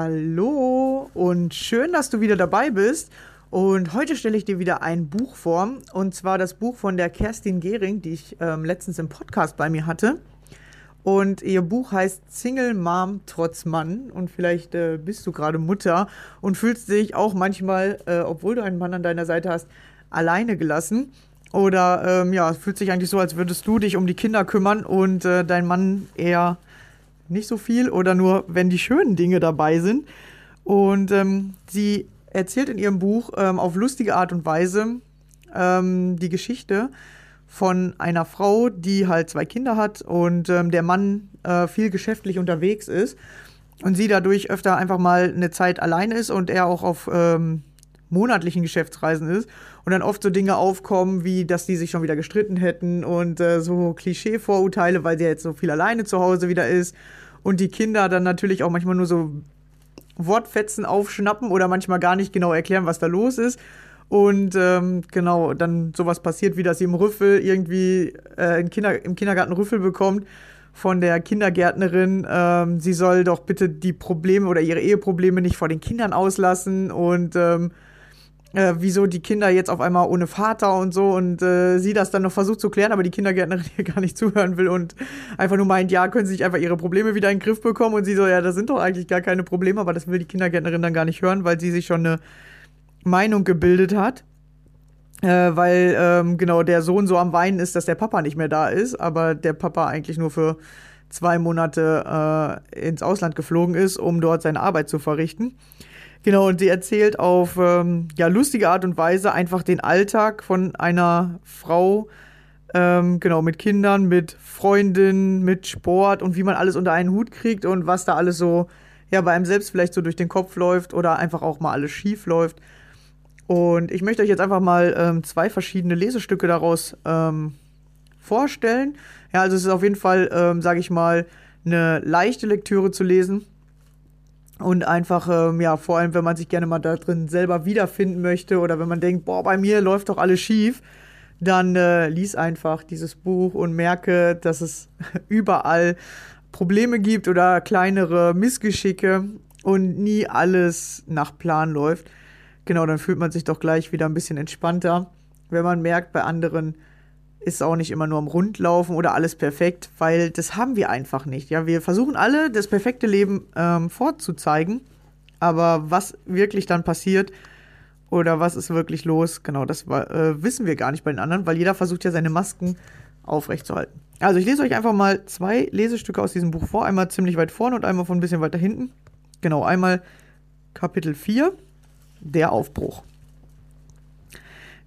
Hallo und schön, dass du wieder dabei bist. Und heute stelle ich dir wieder ein Buch vor. Und zwar das Buch von der Kerstin Gehring, die ich ähm, letztens im Podcast bei mir hatte. Und ihr Buch heißt Single Mom trotz Mann. Und vielleicht äh, bist du gerade Mutter und fühlst dich auch manchmal, äh, obwohl du einen Mann an deiner Seite hast, alleine gelassen. Oder ähm, ja, fühlt sich eigentlich so, als würdest du dich um die Kinder kümmern und äh, dein Mann eher nicht so viel oder nur, wenn die schönen Dinge dabei sind. Und ähm, sie erzählt in ihrem Buch ähm, auf lustige Art und Weise ähm, die Geschichte von einer Frau, die halt zwei Kinder hat und ähm, der Mann äh, viel geschäftlich unterwegs ist und sie dadurch öfter einfach mal eine Zeit allein ist und er auch auf ähm, monatlichen Geschäftsreisen ist und dann oft so Dinge aufkommen, wie dass die sich schon wieder gestritten hätten und äh, so Klischee-Vorurteile, weil sie jetzt so viel alleine zu Hause wieder ist und die Kinder dann natürlich auch manchmal nur so Wortfetzen aufschnappen oder manchmal gar nicht genau erklären, was da los ist. Und ähm, genau, dann sowas passiert, wie dass sie im Rüffel irgendwie äh, im, Kinder, im Kindergarten Rüffel bekommt von der Kindergärtnerin, ähm, sie soll doch bitte die Probleme oder ihre Eheprobleme nicht vor den Kindern auslassen und ähm, äh, wieso die Kinder jetzt auf einmal ohne Vater und so und äh, sie das dann noch versucht zu klären, aber die Kindergärtnerin hier gar nicht zuhören will und einfach nur meint, ja, können sie sich einfach ihre Probleme wieder in den Griff bekommen und sie so, ja, das sind doch eigentlich gar keine Probleme, aber das will die Kindergärtnerin dann gar nicht hören, weil sie sich schon eine Meinung gebildet hat. Äh, weil ähm, genau der Sohn so am Weinen ist, dass der Papa nicht mehr da ist, aber der Papa eigentlich nur für zwei Monate äh, ins Ausland geflogen ist, um dort seine Arbeit zu verrichten. Genau, und sie erzählt auf ähm, ja, lustige Art und Weise einfach den Alltag von einer Frau, ähm, genau, mit Kindern, mit Freundinnen, mit Sport und wie man alles unter einen Hut kriegt und was da alles so, ja, bei einem selbst vielleicht so durch den Kopf läuft oder einfach auch mal alles schief läuft. Und ich möchte euch jetzt einfach mal ähm, zwei verschiedene Lesestücke daraus ähm, vorstellen. Ja, also es ist auf jeden Fall, ähm, sage ich mal, eine leichte Lektüre zu lesen Und einfach, ähm, ja, vor allem, wenn man sich gerne mal da drin selber wiederfinden möchte oder wenn man denkt, boah, bei mir läuft doch alles schief, dann äh, lies einfach dieses Buch und merke, dass es überall Probleme gibt oder kleinere Missgeschicke und nie alles nach Plan läuft. Genau, dann fühlt man sich doch gleich wieder ein bisschen entspannter, wenn man merkt, bei anderen ist auch nicht immer nur am Rundlaufen oder alles perfekt, weil das haben wir einfach nicht. Ja, wir versuchen alle, das perfekte Leben ähm, vorzuzeigen, aber was wirklich dann passiert oder was ist wirklich los, genau, das äh, wissen wir gar nicht bei den anderen, weil jeder versucht ja seine Masken aufrechtzuerhalten. Also ich lese euch einfach mal zwei Lesestücke aus diesem Buch vor, einmal ziemlich weit vorne und einmal von ein bisschen weiter hinten. Genau, einmal Kapitel 4, der Aufbruch.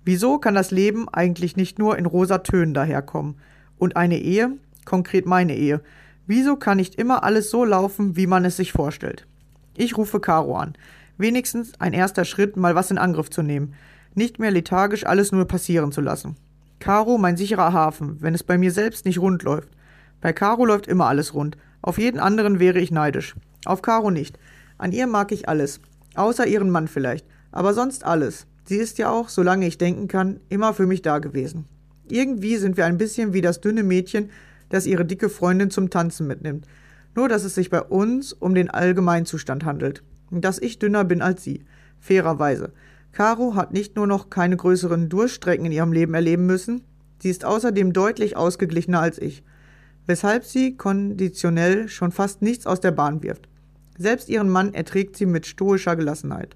Wieso kann das Leben eigentlich nicht nur in rosa Tönen daherkommen? Und eine Ehe, konkret meine Ehe, wieso kann nicht immer alles so laufen, wie man es sich vorstellt? Ich rufe Caro an. Wenigstens ein erster Schritt, mal was in Angriff zu nehmen. Nicht mehr lethargisch alles nur passieren zu lassen. Caro, mein sicherer Hafen, wenn es bei mir selbst nicht rund läuft. Bei Caro läuft immer alles rund. Auf jeden anderen wäre ich neidisch. Auf Caro nicht. An ihr mag ich alles. Außer ihren Mann vielleicht. Aber sonst alles. Sie ist ja auch, solange ich denken kann, immer für mich da gewesen. Irgendwie sind wir ein bisschen wie das dünne Mädchen, das ihre dicke Freundin zum Tanzen mitnimmt. Nur, dass es sich bei uns um den Allgemeinzustand handelt. Dass ich dünner bin als sie. Fairerweise. Caro hat nicht nur noch keine größeren Durststrecken in ihrem Leben erleben müssen, sie ist außerdem deutlich ausgeglichener als ich, weshalb sie konditionell schon fast nichts aus der Bahn wirft. Selbst ihren Mann erträgt sie mit stoischer Gelassenheit.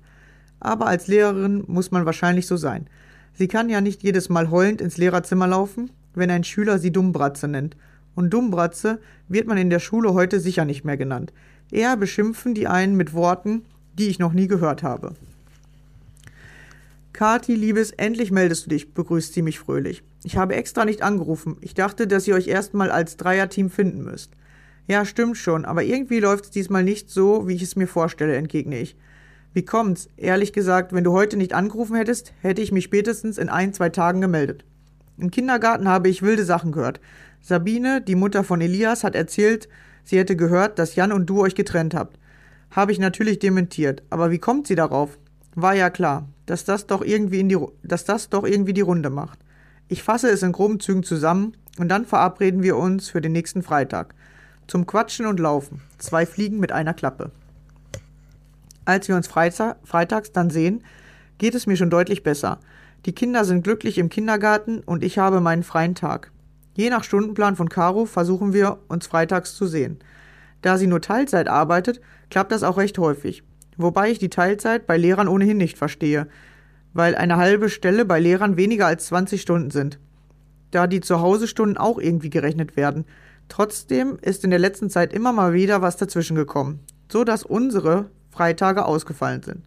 Aber als Lehrerin muss man wahrscheinlich so sein. Sie kann ja nicht jedes Mal heulend ins Lehrerzimmer laufen, wenn ein Schüler sie Dummbratze nennt. Und Dummbratze wird man in der Schule heute sicher nicht mehr genannt. Eher beschimpfen die einen mit Worten, die ich noch nie gehört habe. Kati, Liebes, endlich meldest du dich, begrüßt sie mich fröhlich. Ich habe extra nicht angerufen. Ich dachte, dass ihr euch erstmal als Dreierteam finden müsst. Ja, stimmt schon, aber irgendwie läuft's diesmal nicht so, wie ich es mir vorstelle, entgegne ich. Wie kommt's? Ehrlich gesagt, wenn du heute nicht angerufen hättest, hätte ich mich spätestens in ein, zwei Tagen gemeldet. Im Kindergarten habe ich wilde Sachen gehört. Sabine, die Mutter von Elias, hat erzählt, sie hätte gehört, dass Jan und du euch getrennt habt. Habe ich natürlich dementiert. Aber wie kommt sie darauf? War ja klar, dass das doch irgendwie in die, dass das doch irgendwie die Runde macht. Ich fasse es in groben Zügen zusammen und dann verabreden wir uns für den nächsten Freitag. Zum Quatschen und Laufen. Zwei Fliegen mit einer Klappe. Als wir uns freitags dann sehen, geht es mir schon deutlich besser. Die Kinder sind glücklich im Kindergarten und ich habe meinen freien Tag. Je nach Stundenplan von Caro versuchen wir, uns freitags zu sehen. Da sie nur Teilzeit arbeitet, klappt das auch recht häufig. Wobei ich die Teilzeit bei Lehrern ohnehin nicht verstehe, weil eine halbe Stelle bei Lehrern weniger als 20 Stunden sind. Da die Zuhausestunden auch irgendwie gerechnet werden. Trotzdem ist in der letzten Zeit immer mal wieder was dazwischen gekommen, so dass unsere Freitage ausgefallen sind.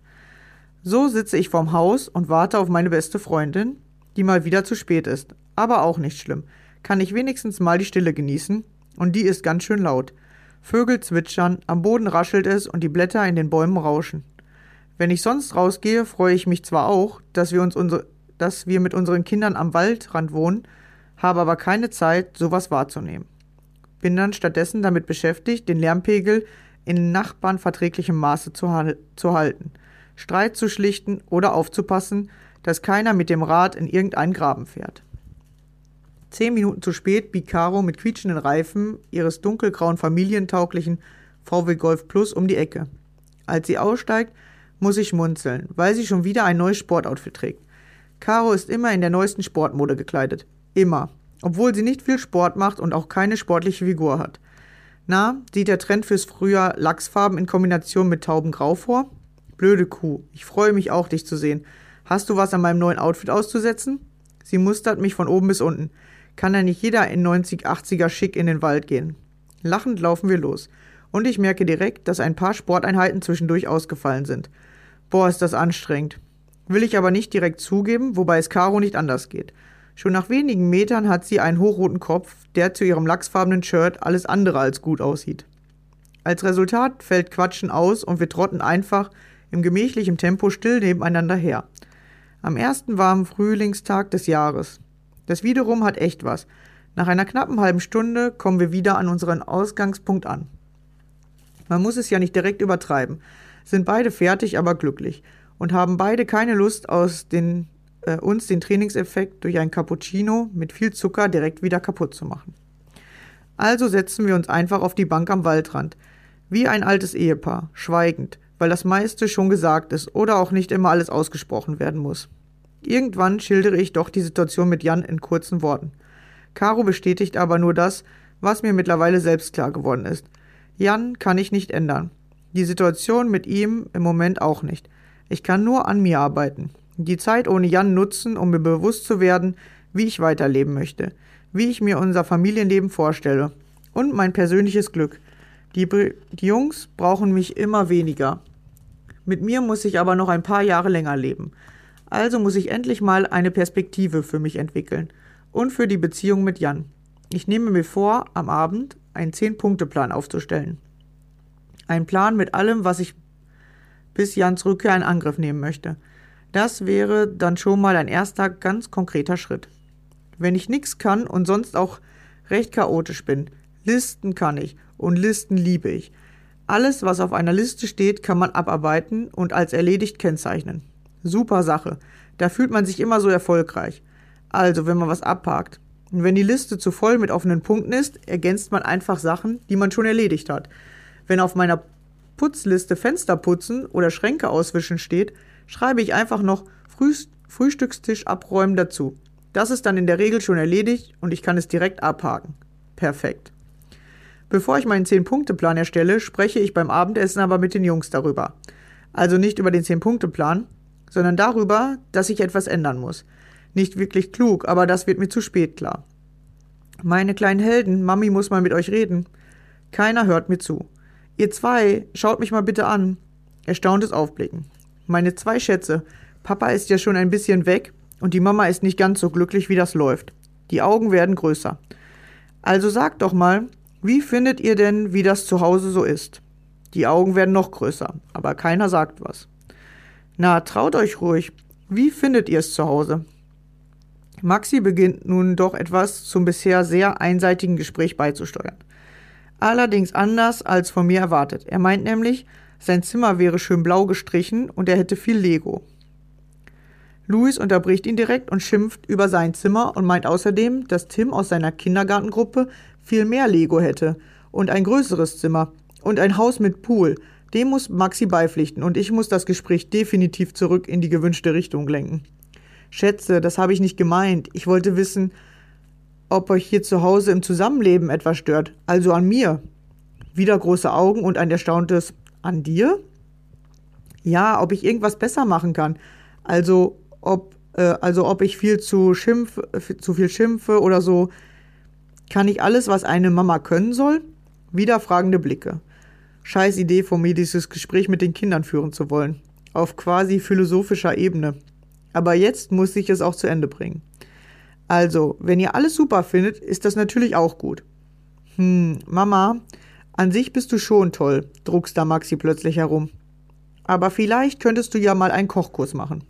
So sitze ich vorm Haus und warte auf meine beste Freundin, die mal wieder zu spät ist. Aber auch nicht schlimm. Kann ich wenigstens mal die Stille genießen, und die ist ganz schön laut. Vögel zwitschern, am Boden raschelt es und die Blätter in den Bäumen rauschen. Wenn ich sonst rausgehe, freue ich mich zwar auch, dass wir uns unsere, dass wir mit unseren Kindern am Waldrand wohnen, habe aber keine Zeit, sowas wahrzunehmen. Bin dann stattdessen damit beschäftigt, den Lärmpegel in Nachbarn verträglichem Maße zu, zu halten, Streit zu schlichten oder aufzupassen, dass keiner mit dem Rad in irgendeinen Graben fährt. Zehn Minuten zu spät biegt Caro mit quietschenden Reifen ihres dunkelgrauen familientauglichen VW Golf Plus um die Ecke. Als sie aussteigt, muss ich schmunzeln, weil sie schon wieder ein neues Sportoutfit trägt. Caro ist immer in der neuesten Sportmode gekleidet. Immer. Obwohl sie nicht viel Sport macht und auch keine sportliche Figur hat. Na, sieht der Trend fürs Frühjahr Lachsfarben in Kombination mit Taubengrau vor? Blöde Kuh. Ich freue mich auch, dich zu sehen. Hast du was an meinem neuen Outfit auszusetzen? Sie mustert mich von oben bis unten kann ja nicht jeder in 90, 80er schick in den Wald gehen. Lachend laufen wir los. Und ich merke direkt, dass ein paar Sporteinheiten zwischendurch ausgefallen sind. Boah, ist das anstrengend. Will ich aber nicht direkt zugeben, wobei es Caro nicht anders geht. Schon nach wenigen Metern hat sie einen hochroten Kopf, der zu ihrem lachsfarbenen Shirt alles andere als gut aussieht. Als Resultat fällt Quatschen aus und wir trotten einfach im gemächlichen Tempo still nebeneinander her. Am ersten warmen Frühlingstag des Jahres. Das wiederum hat echt was. Nach einer knappen halben Stunde kommen wir wieder an unseren Ausgangspunkt an. Man muss es ja nicht direkt übertreiben. sind beide fertig, aber glücklich und haben beide keine Lust, aus den, äh, uns den Trainingseffekt durch ein Cappuccino mit viel Zucker direkt wieder kaputt zu machen. Also setzen wir uns einfach auf die Bank am Waldrand, wie ein altes Ehepaar, schweigend, weil das meiste schon gesagt ist oder auch nicht immer alles ausgesprochen werden muss. Irgendwann schildere ich doch die Situation mit Jan in kurzen Worten. Caro bestätigt aber nur das, was mir mittlerweile selbst klar geworden ist. Jan kann ich nicht ändern. Die Situation mit ihm im Moment auch nicht. Ich kann nur an mir arbeiten. Die Zeit ohne Jan nutzen, um mir bewusst zu werden, wie ich weiterleben möchte, wie ich mir unser Familienleben vorstelle und mein persönliches Glück. Die, die Jungs brauchen mich immer weniger. Mit mir muss ich aber noch ein paar Jahre länger leben. Also muss ich endlich mal eine Perspektive für mich entwickeln und für die Beziehung mit Jan. Ich nehme mir vor, am Abend einen Zehn-Punkte-Plan aufzustellen. Ein Plan mit allem, was ich bis Jans Rückkehr in Angriff nehmen möchte. Das wäre dann schon mal ein erster ganz konkreter Schritt. Wenn ich nichts kann und sonst auch recht chaotisch bin, Listen kann ich und Listen liebe ich. Alles, was auf einer Liste steht, kann man abarbeiten und als erledigt kennzeichnen. Super Sache. Da fühlt man sich immer so erfolgreich. Also, wenn man was abhakt. Und wenn die Liste zu voll mit offenen Punkten ist, ergänzt man einfach Sachen, die man schon erledigt hat. Wenn auf meiner Putzliste Fenster putzen oder Schränke auswischen steht, schreibe ich einfach noch Früh Frühstückstisch abräumen dazu. Das ist dann in der Regel schon erledigt und ich kann es direkt abhaken. Perfekt. Bevor ich meinen 10-Punkte-Plan erstelle, spreche ich beim Abendessen aber mit den Jungs darüber. Also nicht über den 10-Punkte-Plan, sondern darüber, dass ich etwas ändern muss. Nicht wirklich klug, aber das wird mir zu spät klar. Meine kleinen Helden, Mami muss mal mit euch reden. Keiner hört mir zu. Ihr zwei, schaut mich mal bitte an. Erstauntes Aufblicken. Meine zwei Schätze, Papa ist ja schon ein bisschen weg und die Mama ist nicht ganz so glücklich, wie das läuft. Die Augen werden größer. Also sagt doch mal, wie findet ihr denn, wie das zu Hause so ist? Die Augen werden noch größer, aber keiner sagt was. Na, traut euch ruhig. Wie findet ihr es zu Hause? Maxi beginnt nun doch etwas zum bisher sehr einseitigen Gespräch beizusteuern. Allerdings anders als von mir erwartet. Er meint nämlich, sein Zimmer wäre schön blau gestrichen und er hätte viel Lego. Louis unterbricht ihn direkt und schimpft über sein Zimmer und meint außerdem, dass Tim aus seiner Kindergartengruppe viel mehr Lego hätte und ein größeres Zimmer und ein Haus mit Pool. Dem muss Maxi beipflichten und ich muss das Gespräch definitiv zurück in die gewünschte Richtung lenken. Schätze, das habe ich nicht gemeint. Ich wollte wissen, ob euch hier zu Hause im Zusammenleben etwas stört. Also an mir. Wieder große Augen und ein erstauntes An dir? Ja, ob ich irgendwas besser machen kann. Also ob, äh, also ob ich viel zu, schimpf, zu viel schimpfe oder so. Kann ich alles, was eine Mama können soll? Wieder fragende Blicke. Scheiß Idee von mir, dieses Gespräch mit den Kindern führen zu wollen. Auf quasi philosophischer Ebene. Aber jetzt muss ich es auch zu Ende bringen. Also, wenn ihr alles super findet, ist das natürlich auch gut. Hm, Mama, an sich bist du schon toll, druckst da Maxi plötzlich herum. Aber vielleicht könntest du ja mal einen Kochkurs machen.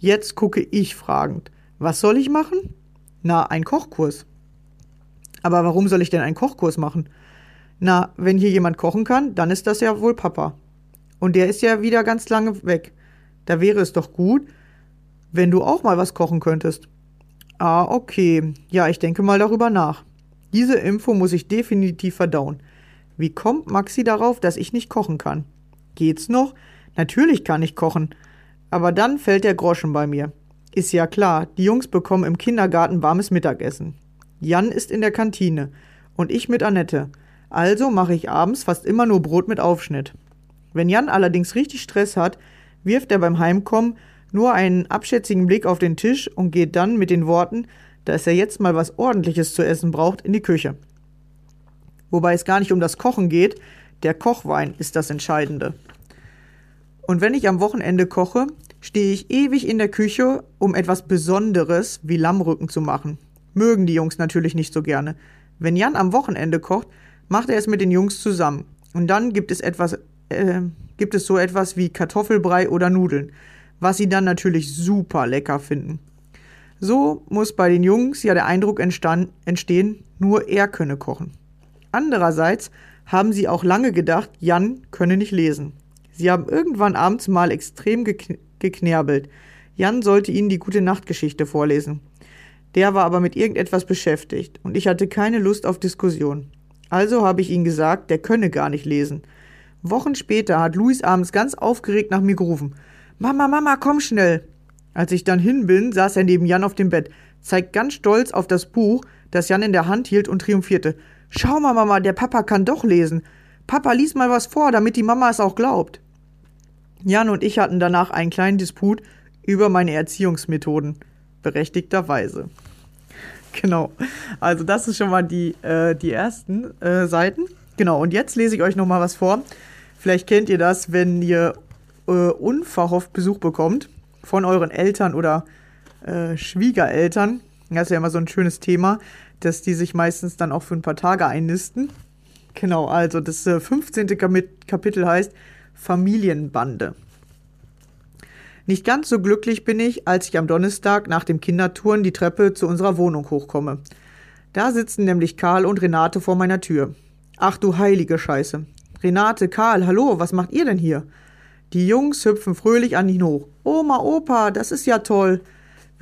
Jetzt gucke ich fragend. Was soll ich machen? Na, ein Kochkurs. Aber warum soll ich denn einen Kochkurs machen? Na, wenn hier jemand kochen kann, dann ist das ja wohl Papa. Und der ist ja wieder ganz lange weg. Da wäre es doch gut, wenn du auch mal was kochen könntest. Ah, okay. Ja, ich denke mal darüber nach. Diese Info muss ich definitiv verdauen. Wie kommt Maxi darauf, dass ich nicht kochen kann? Geht's noch? Natürlich kann ich kochen. Aber dann fällt der Groschen bei mir. Ist ja klar, die Jungs bekommen im Kindergarten warmes Mittagessen. Jan ist in der Kantine und ich mit Annette. Also mache ich abends fast immer nur Brot mit Aufschnitt. Wenn Jan allerdings richtig Stress hat, wirft er beim Heimkommen nur einen abschätzigen Blick auf den Tisch und geht dann mit den Worten, dass er jetzt mal was Ordentliches zu essen braucht, in die Küche. Wobei es gar nicht um das Kochen geht, der Kochwein ist das Entscheidende. Und wenn ich am Wochenende koche, stehe ich ewig in der Küche, um etwas Besonderes wie Lammrücken zu machen mögen die Jungs natürlich nicht so gerne. Wenn Jan am Wochenende kocht, macht er es mit den Jungs zusammen. Und dann gibt es etwas, äh, gibt es so etwas wie Kartoffelbrei oder Nudeln, was sie dann natürlich super lecker finden. So muss bei den Jungs ja der Eindruck entstehen, nur er könne kochen. Andererseits haben sie auch lange gedacht, Jan könne nicht lesen. Sie haben irgendwann abends mal extrem gekn geknerbelt. Jan sollte ihnen die gute Nachtgeschichte vorlesen. Der war aber mit irgendetwas beschäftigt und ich hatte keine Lust auf Diskussion. Also habe ich ihm gesagt, der könne gar nicht lesen. Wochen später hat Luis abends ganz aufgeregt nach mir gerufen. Mama, Mama, komm schnell. Als ich dann hin bin, saß er neben Jan auf dem Bett, zeigt ganz stolz auf das Buch, das Jan in der Hand hielt und triumphierte. Schau mal, Mama, der Papa kann doch lesen. Papa, lies mal was vor, damit die Mama es auch glaubt. Jan und ich hatten danach einen kleinen Disput über meine Erziehungsmethoden. Berechtigterweise. Genau. Also das ist schon mal die, äh, die ersten äh, Seiten. Genau, und jetzt lese ich euch noch mal was vor. Vielleicht kennt ihr das, wenn ihr äh, unverhofft Besuch bekommt von euren Eltern oder äh, Schwiegereltern. Das ist ja immer so ein schönes Thema, dass die sich meistens dann auch für ein paar Tage einnisten. Genau, also das äh, 15. Kapitel heißt Familienbande. Nicht ganz so glücklich bin ich, als ich am Donnerstag nach dem Kindertouren die Treppe zu unserer Wohnung hochkomme. Da sitzen nämlich Karl und Renate vor meiner Tür. Ach du heilige Scheiße. Renate, Karl, hallo, was macht ihr denn hier? Die Jungs hüpfen fröhlich an ihn hoch. Oma, Opa, das ist ja toll.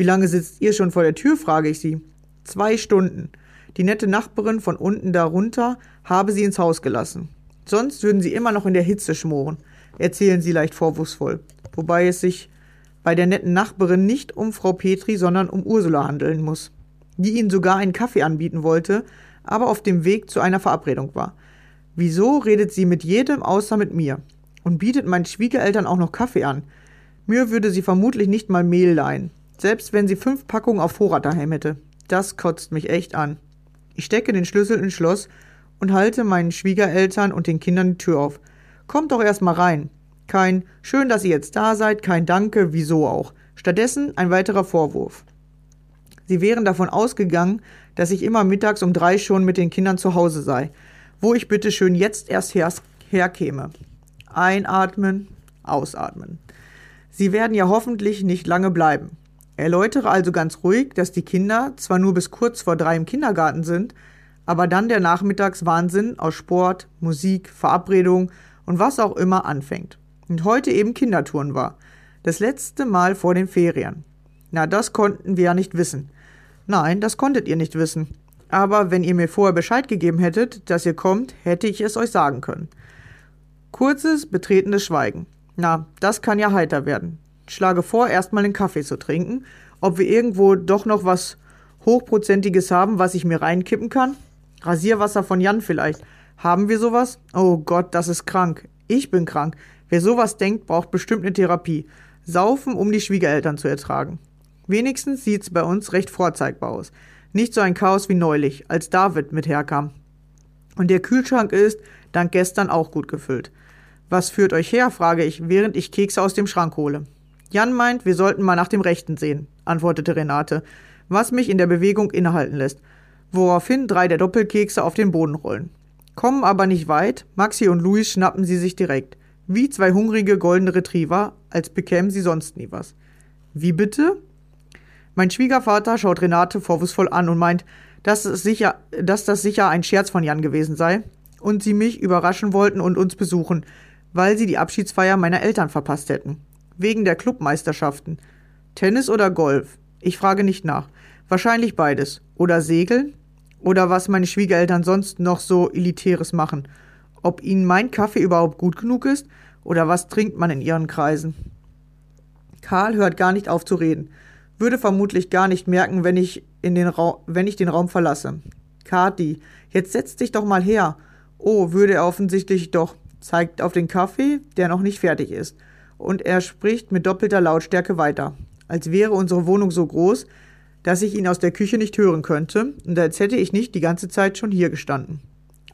Wie lange sitzt ihr schon vor der Tür? frage ich sie. Zwei Stunden. Die nette Nachbarin von unten darunter habe sie ins Haus gelassen. Sonst würden sie immer noch in der Hitze schmoren, erzählen sie leicht vorwurfsvoll. Wobei es sich bei der netten Nachbarin nicht um Frau Petri, sondern um Ursula handeln muss, die ihnen sogar einen Kaffee anbieten wollte, aber auf dem Weg zu einer Verabredung war. Wieso redet sie mit jedem außer mit mir? Und bietet meinen Schwiegereltern auch noch Kaffee an? Mir würde sie vermutlich nicht mal Mehl leihen, selbst wenn sie fünf Packungen auf Vorrat daheim hätte. Das kotzt mich echt an. Ich stecke den Schlüssel ins Schloss und halte meinen Schwiegereltern und den Kindern die Tür auf. Kommt doch erst mal rein. Kein Schön, dass ihr jetzt da seid, kein Danke, wieso auch. Stattdessen ein weiterer Vorwurf. Sie wären davon ausgegangen, dass ich immer mittags um drei schon mit den Kindern zu Hause sei, wo ich bitte schön jetzt erst her herkäme. Einatmen, ausatmen. Sie werden ja hoffentlich nicht lange bleiben. Erläutere also ganz ruhig, dass die Kinder zwar nur bis kurz vor drei im Kindergarten sind, aber dann der Nachmittagswahnsinn aus Sport, Musik, Verabredung und was auch immer anfängt und heute eben Kindertouren war. Das letzte Mal vor den Ferien. Na, das konnten wir ja nicht wissen. Nein, das konntet ihr nicht wissen. Aber wenn ihr mir vorher Bescheid gegeben hättet, dass ihr kommt, hätte ich es euch sagen können. Kurzes, betretenes Schweigen. Na, das kann ja heiter werden. Schlage vor, erstmal einen Kaffee zu trinken, ob wir irgendwo doch noch was Hochprozentiges haben, was ich mir reinkippen kann. Rasierwasser von Jan vielleicht. Haben wir sowas? Oh Gott, das ist krank. Ich bin krank. Wer sowas denkt, braucht bestimmt eine Therapie. Saufen, um die Schwiegereltern zu ertragen. Wenigstens sieht's bei uns recht vorzeigbar aus. Nicht so ein Chaos wie neulich, als David mit herkam. Und der Kühlschrank ist, dank gestern, auch gut gefüllt. Was führt euch her, frage ich, während ich Kekse aus dem Schrank hole. Jan meint, wir sollten mal nach dem Rechten sehen, antwortete Renate, was mich in der Bewegung innehalten lässt, woraufhin drei der Doppelkekse auf den Boden rollen. Kommen aber nicht weit, Maxi und Luis schnappen sie sich direkt. Wie zwei hungrige goldene Retriever, als bekämen sie sonst nie was. Wie bitte? Mein Schwiegervater schaut Renate vorwurfsvoll an und meint, dass, es sicher, dass das sicher ein Scherz von Jan gewesen sei und sie mich überraschen wollten und uns besuchen, weil sie die Abschiedsfeier meiner Eltern verpasst hätten. Wegen der Clubmeisterschaften. Tennis oder Golf? Ich frage nicht nach. Wahrscheinlich beides. Oder Segeln? Oder was meine Schwiegereltern sonst noch so Elitäres machen. Ob ihnen mein Kaffee überhaupt gut genug ist oder was trinkt man in ihren Kreisen? Karl hört gar nicht auf zu reden, würde vermutlich gar nicht merken, wenn ich, in den wenn ich den Raum verlasse. Kati, jetzt setz dich doch mal her. Oh, würde er offensichtlich doch, zeigt auf den Kaffee, der noch nicht fertig ist. Und er spricht mit doppelter Lautstärke weiter, als wäre unsere Wohnung so groß, dass ich ihn aus der Küche nicht hören könnte und als hätte ich nicht die ganze Zeit schon hier gestanden.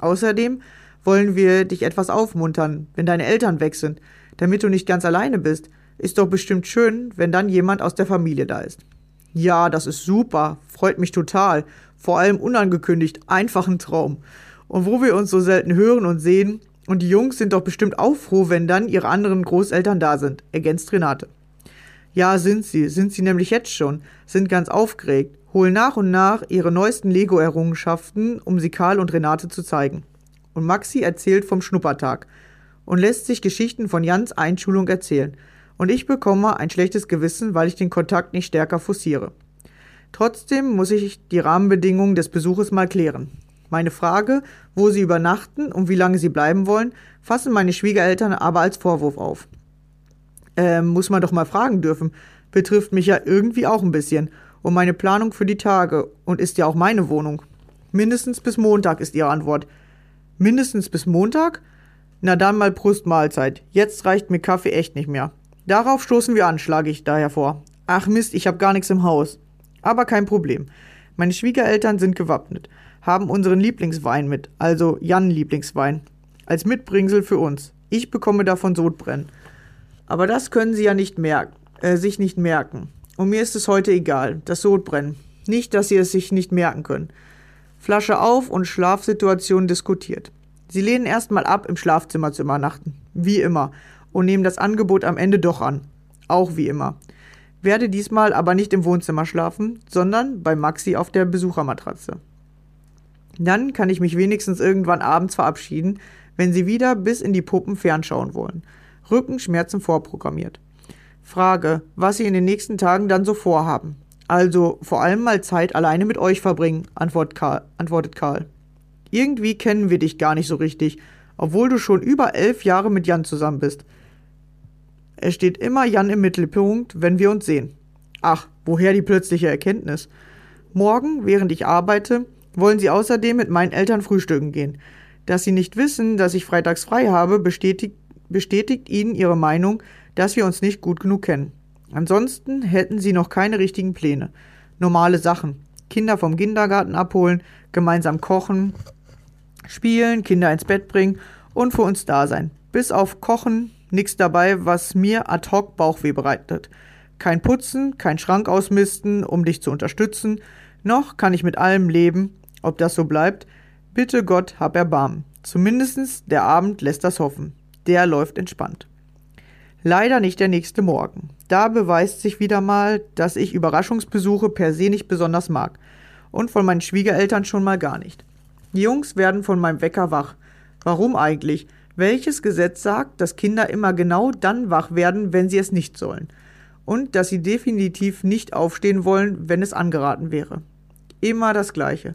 Außerdem wollen wir dich etwas aufmuntern, wenn deine Eltern weg sind, damit du nicht ganz alleine bist. Ist doch bestimmt schön, wenn dann jemand aus der Familie da ist. Ja, das ist super, freut mich total, vor allem unangekündigt, einfach ein Traum. Und wo wir uns so selten hören und sehen, und die Jungs sind doch bestimmt auch froh, wenn dann ihre anderen Großeltern da sind, ergänzt Renate. Ja, sind sie, sind sie nämlich jetzt schon, sind ganz aufgeregt, holen nach und nach ihre neuesten Lego-Errungenschaften, um sie Karl und Renate zu zeigen. Und Maxi erzählt vom Schnuppertag. und lässt sich Geschichten von Jans Einschulung erzählen. Und ich bekomme ein schlechtes Gewissen, weil ich den Kontakt nicht stärker forciere. Trotzdem muss ich die Rahmenbedingungen des Besuches mal klären. Meine Frage, wo sie übernachten und wie lange sie bleiben wollen, fassen meine Schwiegereltern aber als Vorwurf auf. Ähm, muss man doch mal fragen dürfen. Betrifft mich ja irgendwie auch ein bisschen. Und meine Planung für die Tage. Und ist ja auch meine Wohnung. Mindestens bis Montag ist ihre Antwort. Mindestens bis Montag? Na dann mal Brust Mahlzeit. Jetzt reicht mir Kaffee echt nicht mehr. Darauf stoßen wir an, schlage ich daher vor. Ach Mist, ich hab gar nichts im Haus. Aber kein Problem. Meine Schwiegereltern sind gewappnet, haben unseren Lieblingswein mit, also Jan Lieblingswein, als Mitbringsel für uns. Ich bekomme davon Sodbrennen. Aber das können sie ja nicht merken, äh, sich nicht merken. Und mir ist es heute egal, das Sodbrennen. Nicht, dass sie es sich nicht merken können. Flasche auf und Schlafsituation diskutiert. Sie lehnen erstmal ab, im Schlafzimmer zu übernachten. Wie immer. Und nehmen das Angebot am Ende doch an. Auch wie immer werde diesmal aber nicht im Wohnzimmer schlafen, sondern bei Maxi auf der Besuchermatratze. Dann kann ich mich wenigstens irgendwann abends verabschieden, wenn sie wieder bis in die Puppen fernschauen wollen. Rückenschmerzen vorprogrammiert. Frage, was sie in den nächsten Tagen dann so vorhaben. Also vor allem mal Zeit alleine mit euch verbringen, antwortet Karl. Antwortet Karl. Irgendwie kennen wir dich gar nicht so richtig, obwohl du schon über elf Jahre mit Jan zusammen bist. Es steht immer Jan im Mittelpunkt, wenn wir uns sehen. Ach, woher die plötzliche Erkenntnis? Morgen, während ich arbeite, wollen sie außerdem mit meinen Eltern frühstücken gehen. Dass sie nicht wissen, dass ich freitags frei habe, bestätigt, bestätigt ihnen ihre Meinung, dass wir uns nicht gut genug kennen. Ansonsten hätten sie noch keine richtigen Pläne. Normale Sachen. Kinder vom Kindergarten abholen, gemeinsam kochen, spielen, Kinder ins Bett bringen und für uns da sein. Bis auf Kochen, nichts dabei, was mir ad hoc Bauchweh bereitet. Kein Putzen, kein Schrank ausmisten, um dich zu unterstützen, noch kann ich mit allem leben, ob das so bleibt. Bitte Gott, hab Erbarmen. Zumindestens der Abend lässt das hoffen. Der läuft entspannt. Leider nicht der nächste Morgen. Da beweist sich wieder mal, dass ich Überraschungsbesuche per se nicht besonders mag. Und von meinen Schwiegereltern schon mal gar nicht. Die Jungs werden von meinem Wecker wach. Warum eigentlich? Welches Gesetz sagt, dass Kinder immer genau dann wach werden, wenn sie es nicht sollen? Und dass sie definitiv nicht aufstehen wollen, wenn es angeraten wäre. Immer das Gleiche.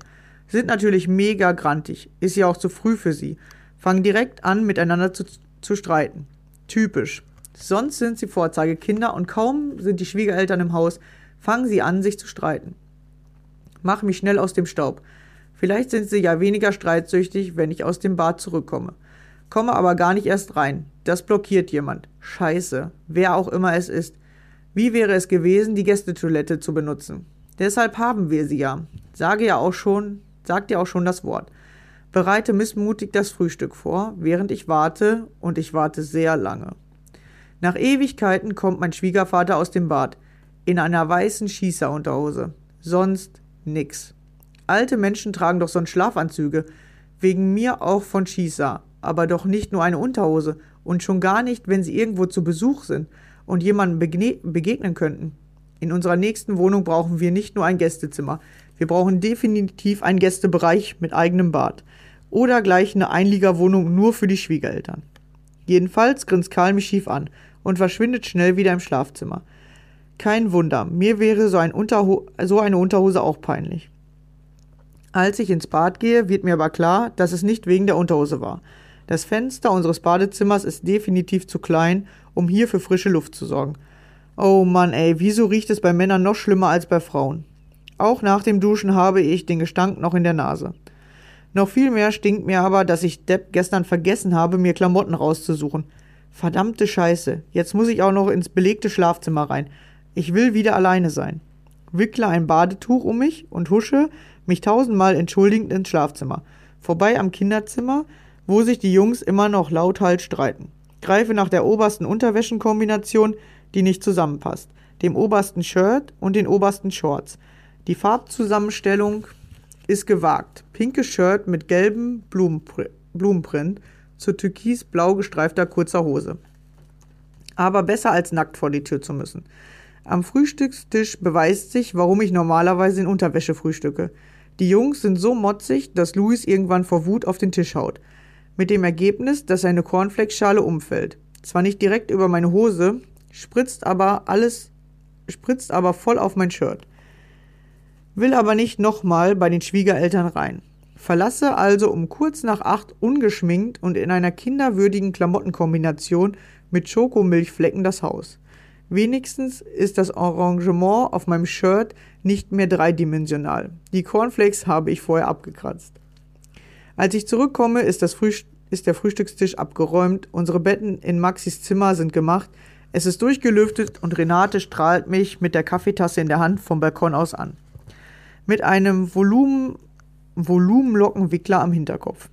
Sind natürlich mega grantig, ist ja auch zu früh für sie. Fangen direkt an, miteinander zu, zu streiten. Typisch. Sonst sind sie Vorzeigekinder und kaum sind die Schwiegereltern im Haus, fangen sie an, sich zu streiten. Mach mich schnell aus dem Staub. Vielleicht sind sie ja weniger streitsüchtig, wenn ich aus dem Bad zurückkomme komme aber gar nicht erst rein. Das blockiert jemand. Scheiße. Wer auch immer es ist. Wie wäre es gewesen, die Gästetoilette zu benutzen? Deshalb haben wir sie ja. Sage ja auch schon, sagt ja auch schon das Wort. Bereite missmutig das Frühstück vor, während ich warte, und ich warte sehr lange. Nach Ewigkeiten kommt mein Schwiegervater aus dem Bad, in einer weißen Schießerunterhose. Sonst nix. Alte Menschen tragen doch sonst Schlafanzüge, wegen mir auch von Schießer, aber doch nicht nur eine Unterhose und schon gar nicht, wenn sie irgendwo zu Besuch sind und jemandem begegnen könnten. In unserer nächsten Wohnung brauchen wir nicht nur ein Gästezimmer, wir brauchen definitiv einen Gästebereich mit eigenem Bad oder gleich eine Einliegerwohnung nur für die Schwiegereltern. Jedenfalls grinst Karl mich schief an und verschwindet schnell wieder im Schlafzimmer. Kein Wunder, mir wäre so, ein so eine Unterhose auch peinlich. Als ich ins Bad gehe, wird mir aber klar, dass es nicht wegen der Unterhose war. Das Fenster unseres Badezimmers ist definitiv zu klein, um hier für frische Luft zu sorgen. Oh Mann, ey, wieso riecht es bei Männern noch schlimmer als bei Frauen? Auch nach dem Duschen habe ich den Gestank noch in der Nase. Noch viel mehr stinkt mir aber, dass ich Depp gestern vergessen habe, mir Klamotten rauszusuchen. Verdammte Scheiße, jetzt muss ich auch noch ins belegte Schlafzimmer rein. Ich will wieder alleine sein. Wickle ein Badetuch um mich und husche mich tausendmal entschuldigend ins Schlafzimmer. Vorbei am Kinderzimmer, wo sich die Jungs immer noch lauthals streiten. Greife nach der obersten Unterwäschenkombination, die nicht zusammenpasst, dem obersten Shirt und den obersten Shorts. Die Farbzusammenstellung ist gewagt. Pinkes Shirt mit gelbem Blumenpr Blumenprint zu türkisblau gestreifter kurzer Hose. Aber besser als nackt vor die Tür zu müssen. Am Frühstückstisch beweist sich, warum ich normalerweise in Unterwäsche frühstücke. Die Jungs sind so motzig, dass Louis irgendwann vor Wut auf den Tisch haut. mit dem Ergebnis, dass eine Cornflakes-Schale umfällt. Zwar nicht direkt über meine Hose, spritzt aber alles, spritzt aber voll auf mein Shirt. Will aber nicht nochmal bei den Schwiegereltern rein. Verlasse also um kurz nach acht ungeschminkt und in einer kinderwürdigen Klamottenkombination mit Schokomilchflecken das Haus. Wenigstens ist das Arrangement auf meinem Shirt nicht mehr dreidimensional. Die Cornflakes habe ich vorher abgekratzt. Als ich zurückkomme, ist, das Frühst ist der Frühstückstisch abgeräumt, unsere Betten in Maxis Zimmer sind gemacht, es ist durchgelüftet und Renate strahlt mich mit der Kaffeetasse in der Hand vom Balkon aus an. Mit einem Volumen, Volumenlockenwickler am Hinterkopf.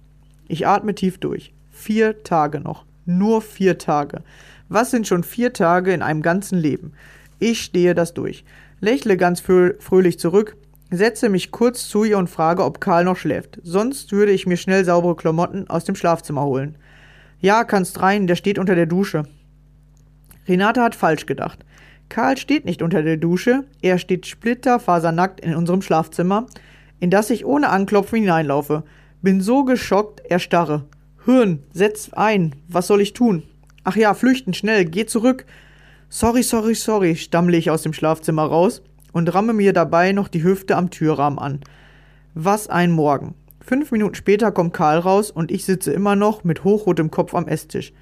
Ich atme tief durch. Vier Tage noch. Nur vier Tage. Was sind schon vier Tage in einem ganzen Leben? Ich stehe das durch. Lächle ganz fröhlich zurück, setze mich kurz zu ihr und frage, ob Karl noch schläft. Sonst würde ich mir schnell saubere Klamotten aus dem Schlafzimmer holen. Ja, kannst rein, der steht unter der Dusche. Renate hat falsch gedacht. Karl steht nicht unter der Dusche, er steht splitterfasernackt in unserem Schlafzimmer, in das ich ohne Anklopfen hineinlaufe. Bin so geschockt, erstarre. Hirn, setz ein, was soll ich tun? Ach ja, flüchten, schnell, geh zurück. Sorry, sorry, sorry, stammle ich aus dem Schlafzimmer raus und ramme mir dabei noch die Hüfte am Türrahmen an. Was ein Morgen. Fünf Minuten später kommt Karl raus und ich sitze immer noch mit hochrotem Kopf am Esstisch.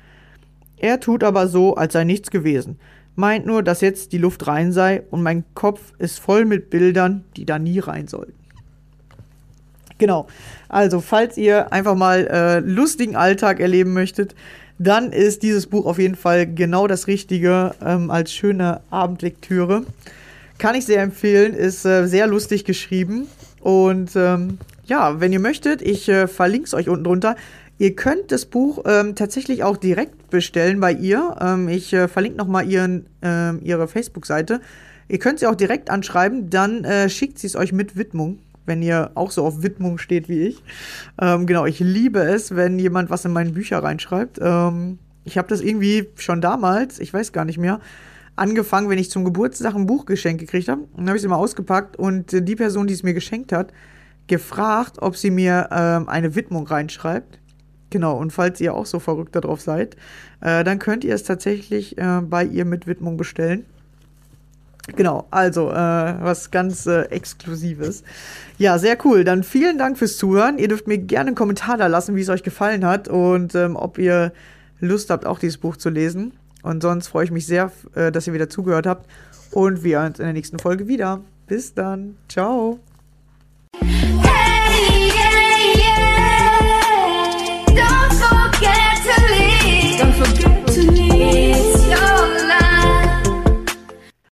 Er tut aber so, als sei nichts gewesen, meint nur, dass jetzt die Luft rein sei und mein Kopf ist voll mit Bildern, die da nie rein sollten. Genau. Also, falls ihr einfach mal äh, lustigen Alltag erleben möchtet, dann ist dieses Buch auf jeden Fall genau das Richtige ähm, als schöne Abendlektüre. Kann ich sehr empfehlen, ist äh, sehr lustig geschrieben. Und ähm, ja, wenn ihr möchtet, ich äh, verlinke es euch unten drunter. Ihr könnt das Buch ähm, tatsächlich auch direkt bestellen bei ihr. Ähm, ich äh, verlinke nochmal ihren, äh, ihre Facebook-Seite. Ihr könnt sie auch direkt anschreiben, dann äh, schickt sie es euch mit Widmung, wenn ihr auch so auf Widmung steht wie ich. Ähm, genau, ich liebe es, wenn jemand was in meine Bücher reinschreibt. Ähm, ich habe das irgendwie schon damals, ich weiß gar nicht mehr, angefangen, wenn ich zum Geburtstag ein Buch geschenkt gekriegt habe. Dann habe ich es immer ausgepackt und die Person, die es mir geschenkt hat, gefragt, ob sie mir ähm, eine Widmung reinschreibt. Genau, und falls ihr auch so verrückt darauf seid, äh, dann könnt ihr es tatsächlich äh, bei ihr mit Widmung bestellen. Genau, also äh, was ganz äh, Exklusives. Ja, sehr cool. Dann vielen Dank fürs Zuhören. Ihr dürft mir gerne einen Kommentar da lassen, wie es euch gefallen hat und ähm, ob ihr Lust habt, auch dieses Buch zu lesen. Und sonst freue ich mich sehr, äh, dass ihr wieder zugehört habt. Und wir uns in der nächsten Folge wieder. Bis dann. Ciao.